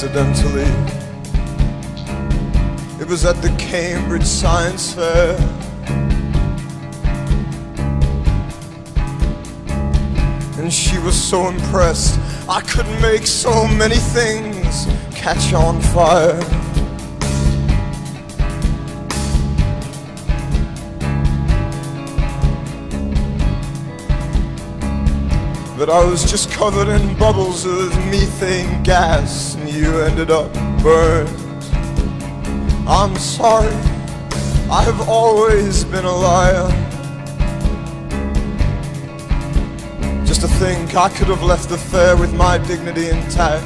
accidentally. It was at the Cambridge Science Fair. And she was so impressed, I could make so many things catch on fire. But I was just covered in bubbles of methane gas, you ended up burned. I'm sorry, I have always been a liar. Just to think I could have left the fair with my dignity intact.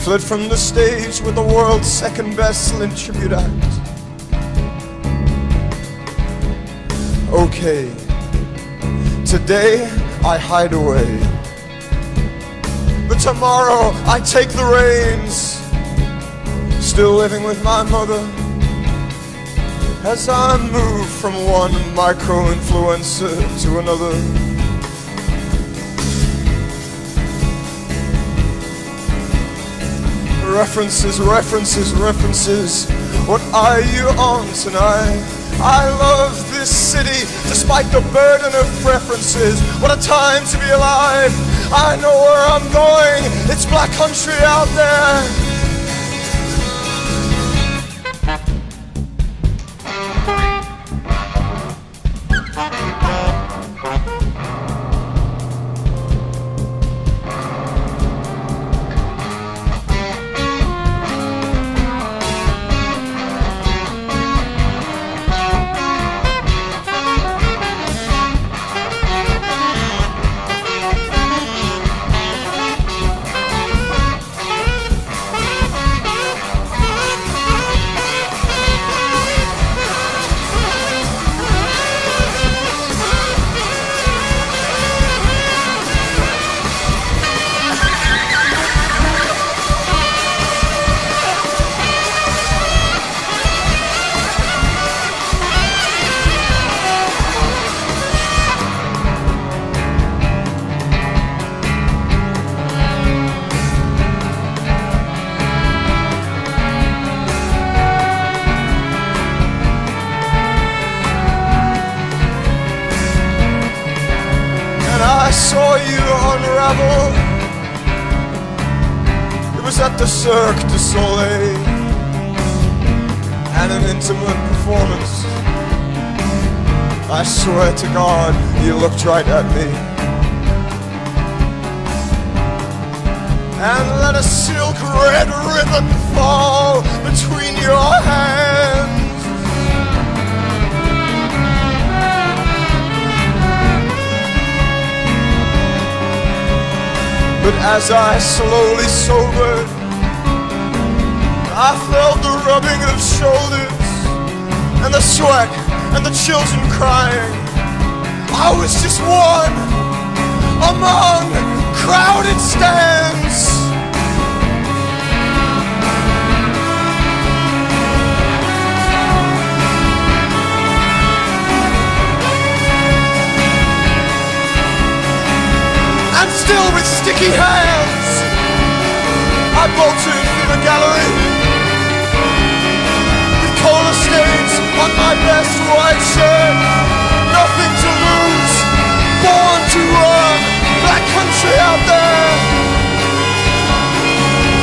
Fled from the stage with the world's second best Slint tribute act. Okay, today I hide away. But tomorrow I take the reins. Still living with my mother. As I move from one micro influencer to another. References, references, references. What are you on tonight? I love this city despite the burden of preferences. What a time to be alive! I know where I'm going. It's black country out there. Cirque du Soleil and an intimate performance. I swear to God, you looked right at me. Rubbing of shoulders and the sweat and the children crying. I was just one among crowded stands. And still with sticky hands, I bolted through the gallery on my best white shirt. Nothing to lose, born to run. Black country out there,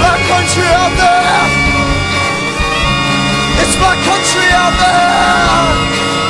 black country out there. It's black country out there.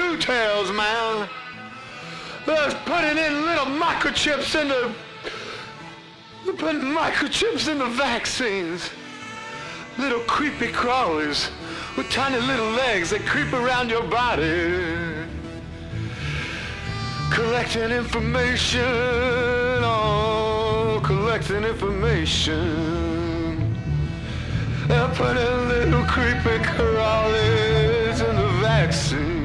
Two tails, man. They're putting in little microchips into putting microchips into vaccines. Little creepy crawlers with tiny little legs that creep around your body. Collecting information, oh, collecting information. They're putting little creepy crawlers in the vaccine.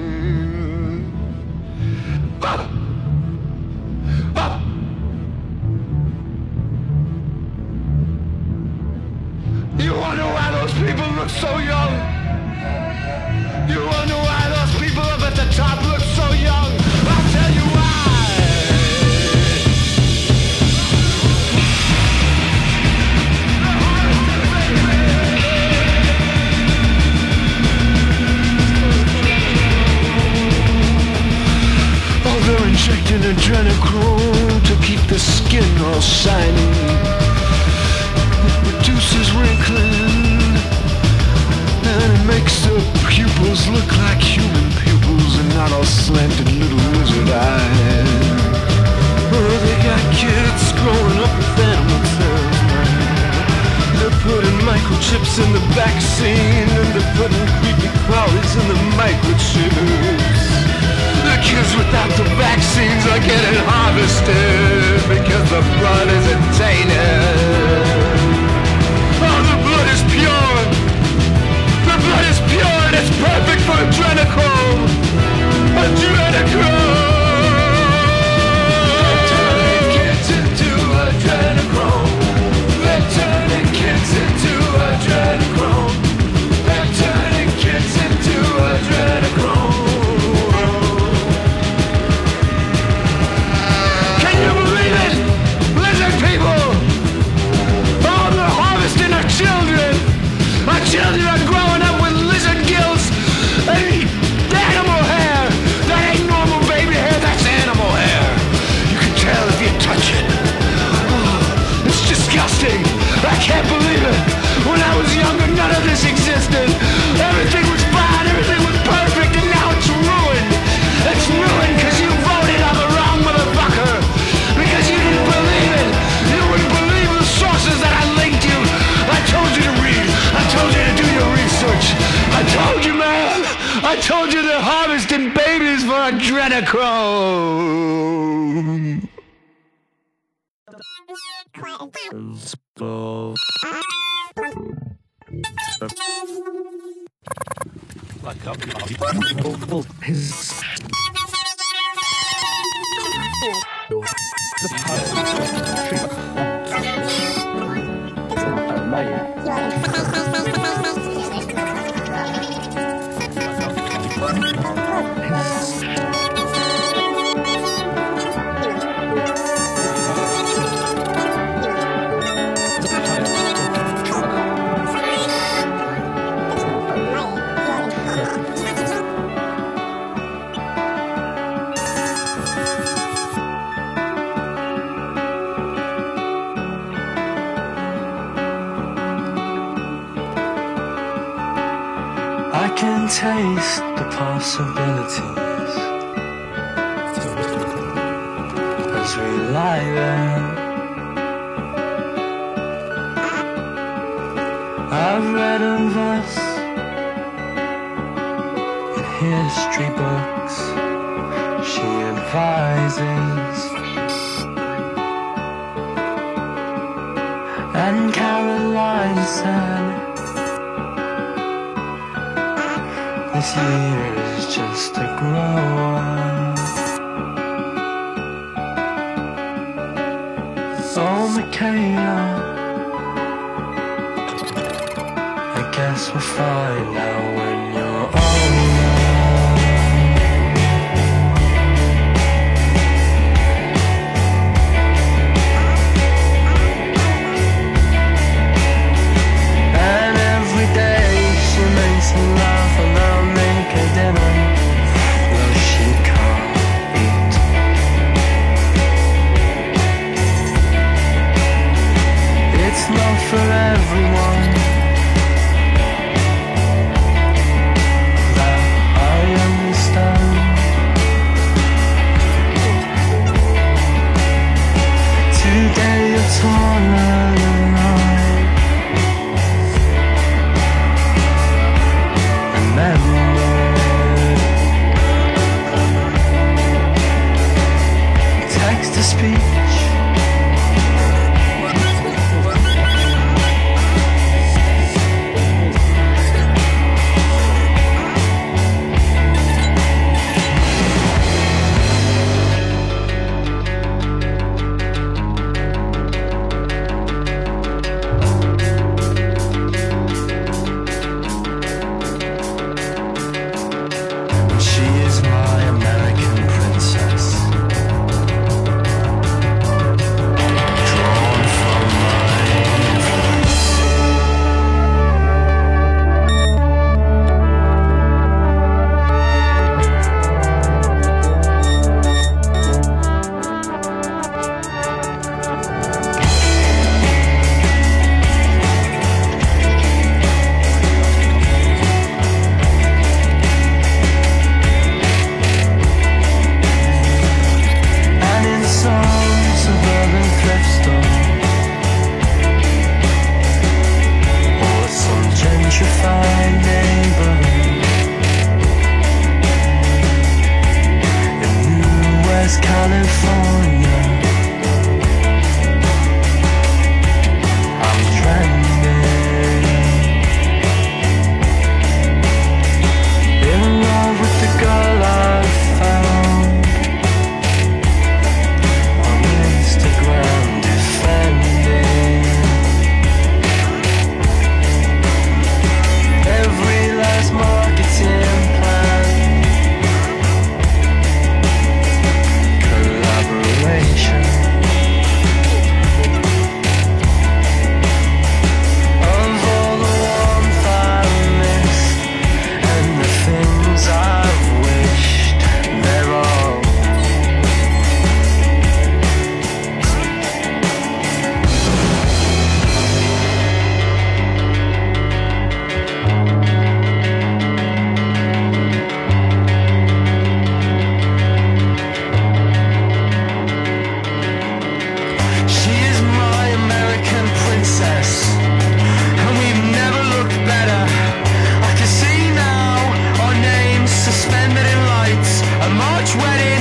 You wonder why those people look so young? You wonder why those people up at the top look so young? I'll tell you why. Oh, they're injecting adrenochrome to keep the skin all shiny. It reduces wrinkling, and it makes the pupils look like human pupils and not all slanted little lizard eyes. Oh, they got kids growing up with animal cells, man. They're putting microchips in the vaccine, and they're putting creepy crawlies in the microchips. The kids without the vaccines are getting harvested because the blood isn't tainted. It's perfect for adrenochrome. Adrenochrome. Adrenochrome! I um, taste the possibilities as we lie there. I've read of us in history books. She advises, and Caroline said. This year is just a grower. Oh, Michaela. I guess we'll find out much wedding.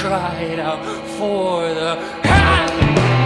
cried out for the help.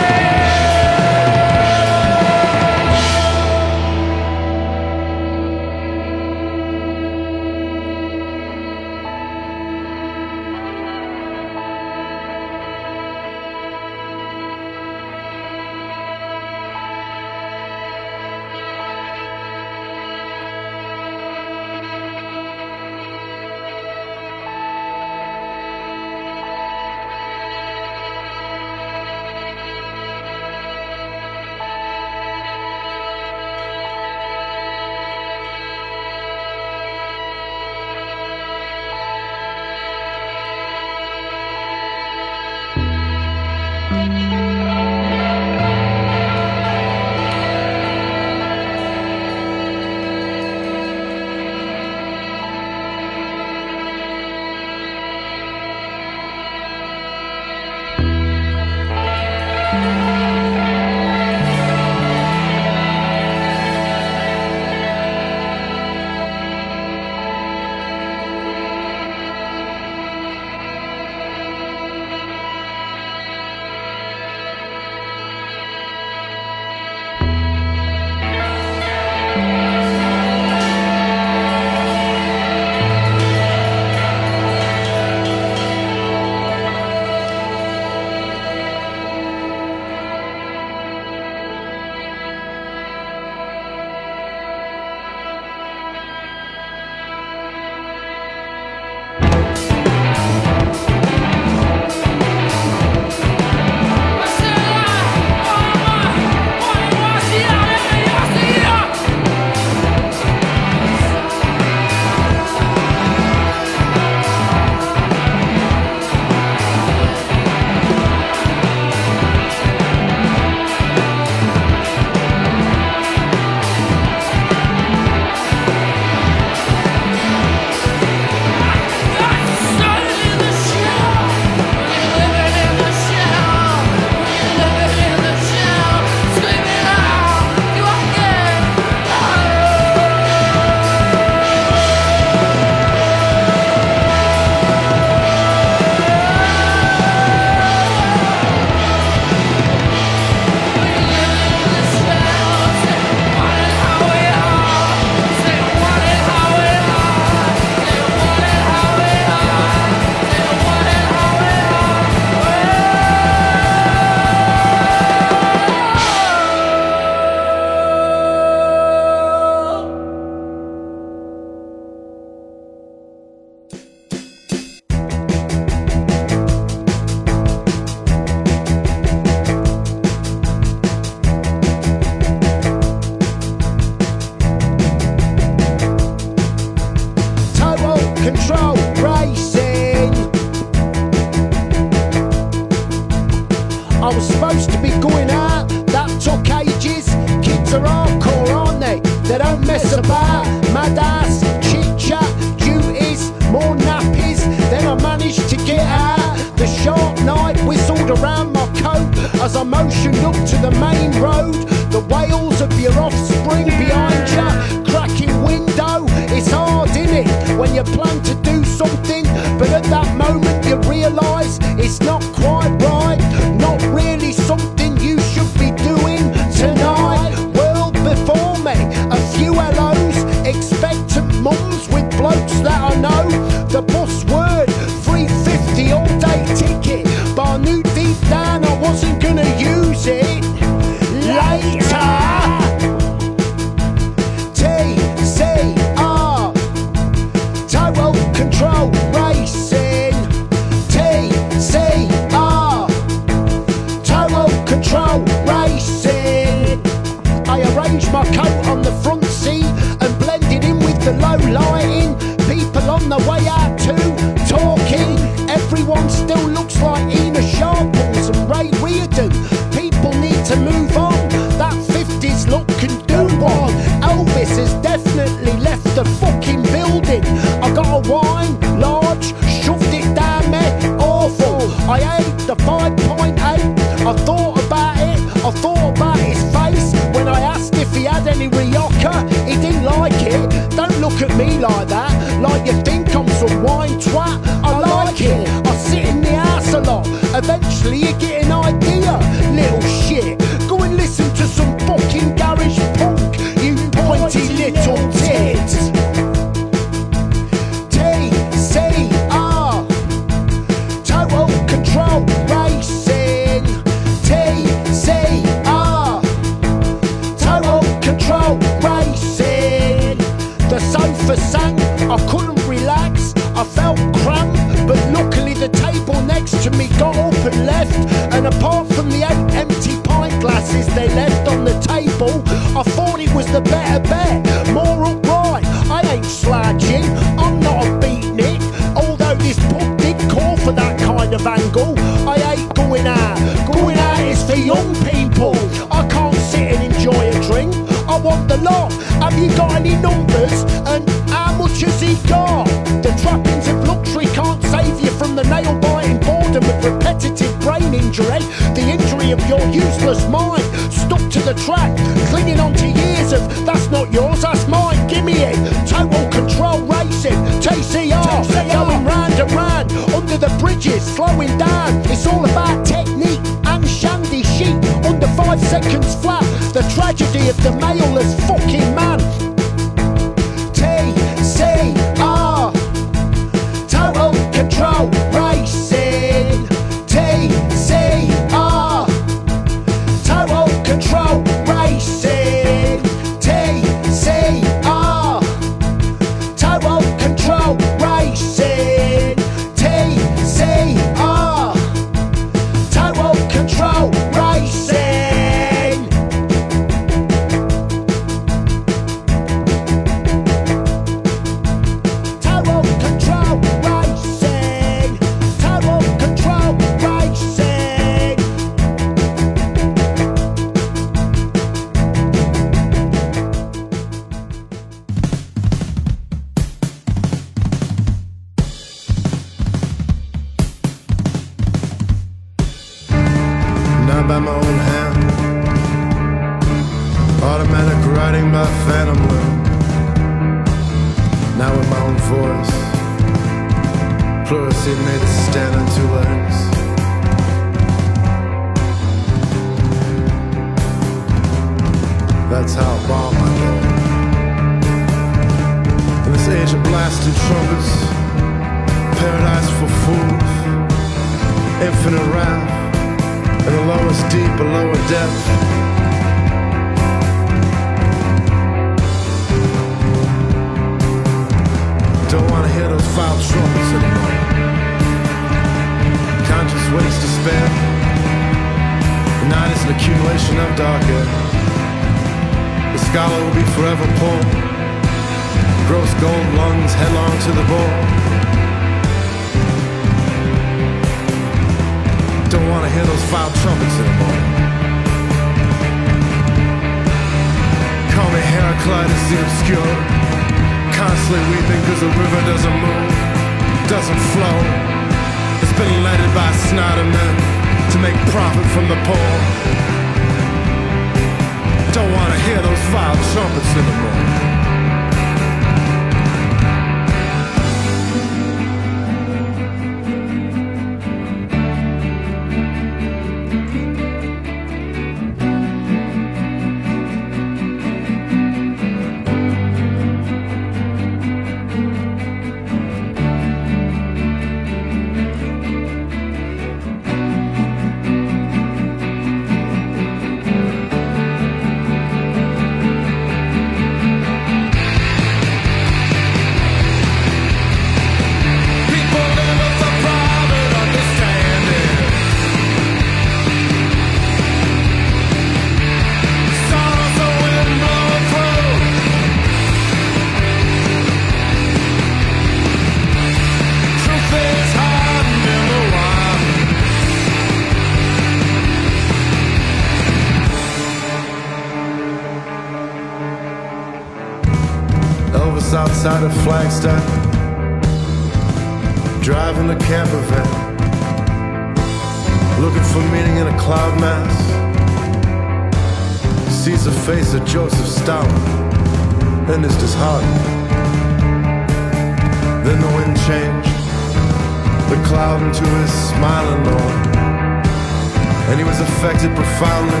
affected profoundly,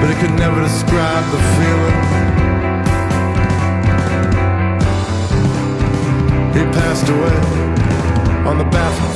but it could never describe the feeling. He passed away on the bathroom.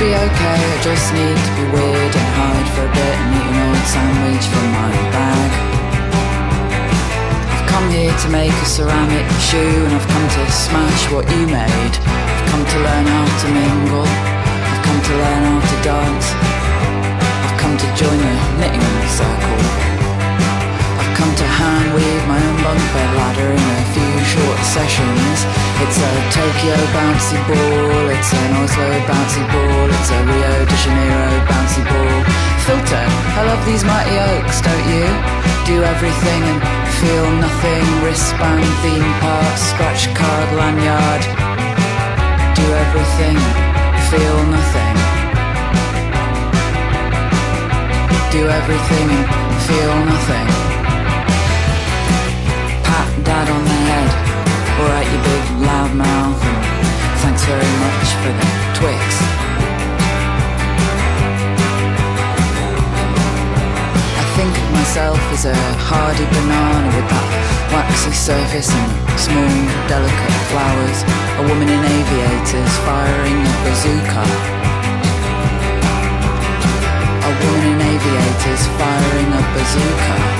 Be okay, I just need to be weird and hide for a bit and eat an old sandwich from my bag. I've come here to make a ceramic shoe and I've come to smash what you made. I've come to learn how to mingle, I've come to learn how to dance. I've come to join the knitting circle. I've to hand weave my own bunk bed ladder in a few short sessions. It's a Tokyo bouncy ball, it's an Oslo bouncy ball, it's a Rio de Janeiro bouncy ball. Filter, I love these mighty oaks, don't you? Do everything and feel nothing. Wristband, theme park, scratch card, lanyard. Do everything, and feel nothing. Do everything and feel nothing. Dad on the head. Alright, you big loud mouth. Thanks very much for the Twix. I think of myself as a hardy banana with that waxy surface and small, delicate flowers. A woman in aviators firing a bazooka. A woman in aviators firing a bazooka.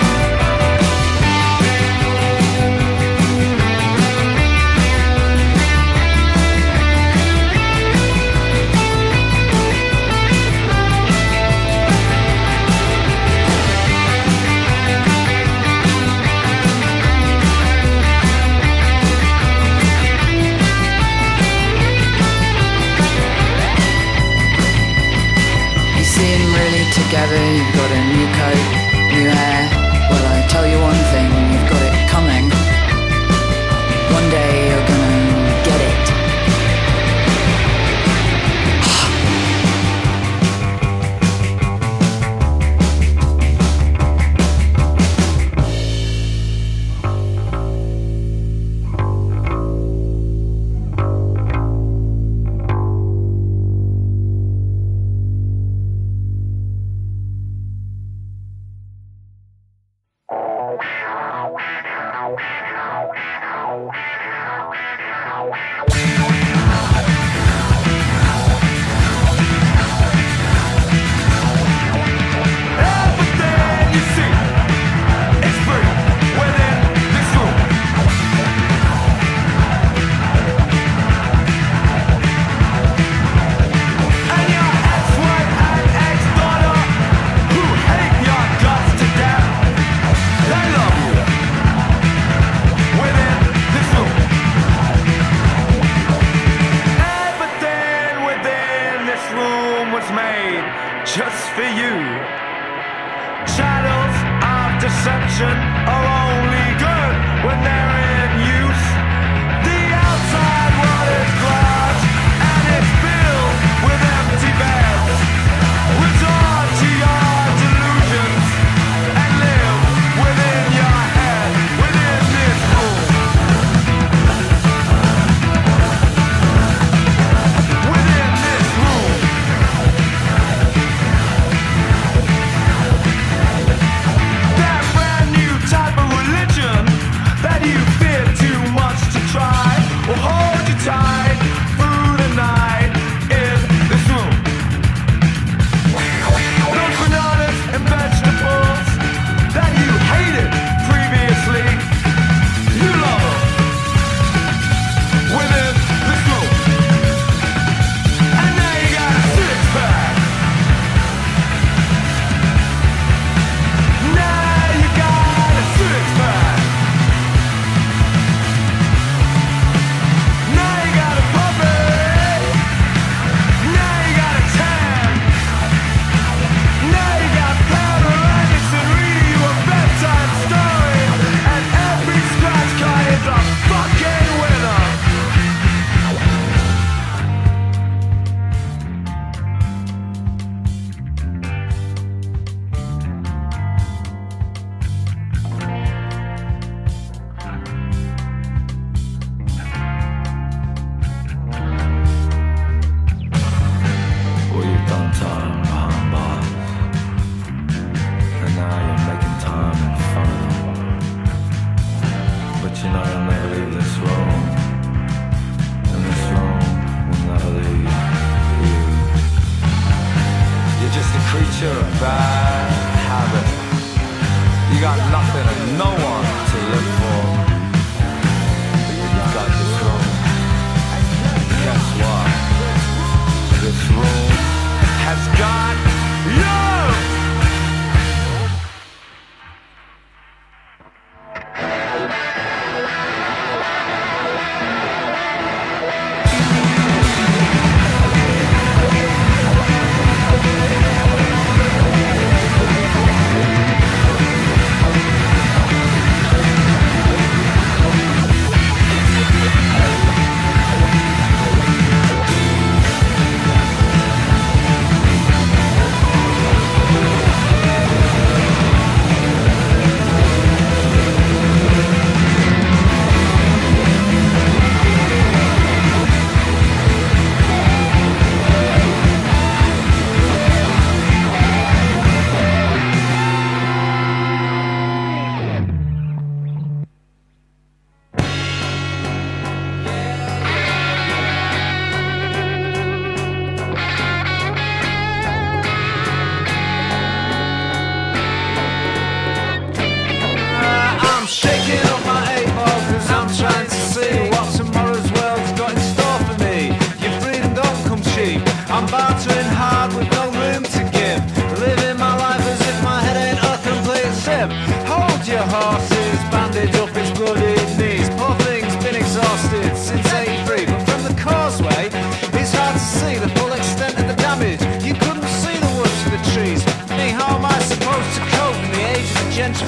together, you've got a new coat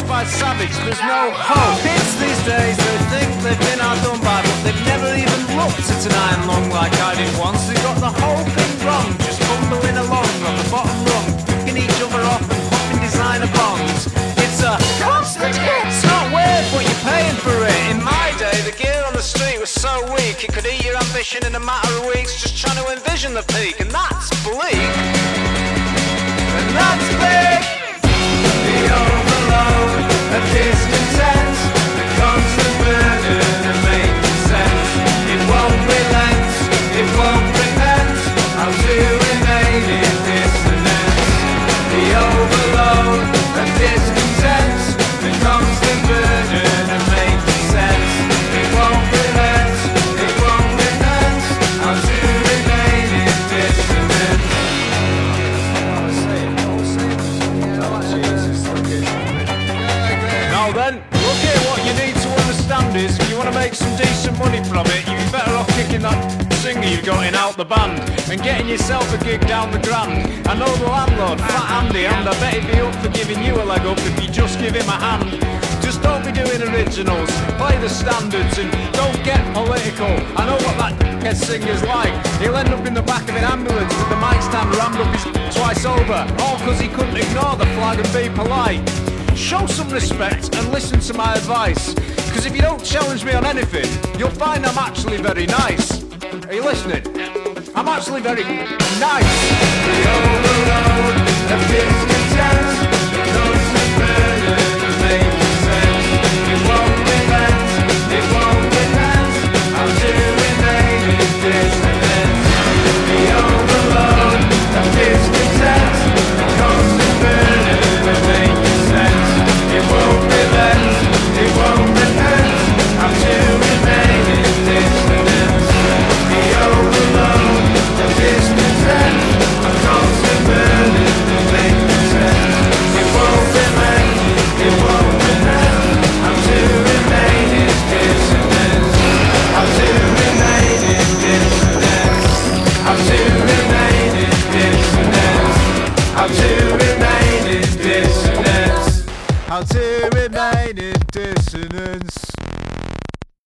quite savage, there's no hope. Kids these days, they think they've been outdone by, but they've never even looked at an iron lung like I did once. They got the whole thing wrong, just fumbling along on the bottom rung, picking each other off and popping designer bongs. It's a constant hit, it's not worth what you're paying for it. In my day, the gear on the street was so weak, it could eat your ambition in a matter of weeks, just trying to envision the peak, and that's bleak. And that's big. The overload decent money from it, you'd be better off kicking that singer you've got in out the band and getting yourself a gig down the grand. I know the landlord, Fat Andy, and I bet he'd be up for giving you a leg up if you just give him a hand. Just don't be doing originals, play the standards and don't get political. I know what that head singer's like. He'll end up in the back of an ambulance with the mic stand rammed up his twice over, all because he couldn't ignore the flag and be polite. Show some respect and listen to my advice. Because if you don't challenge me on anything, you'll find I'm actually very nice. Are you listening? I'm actually very nice.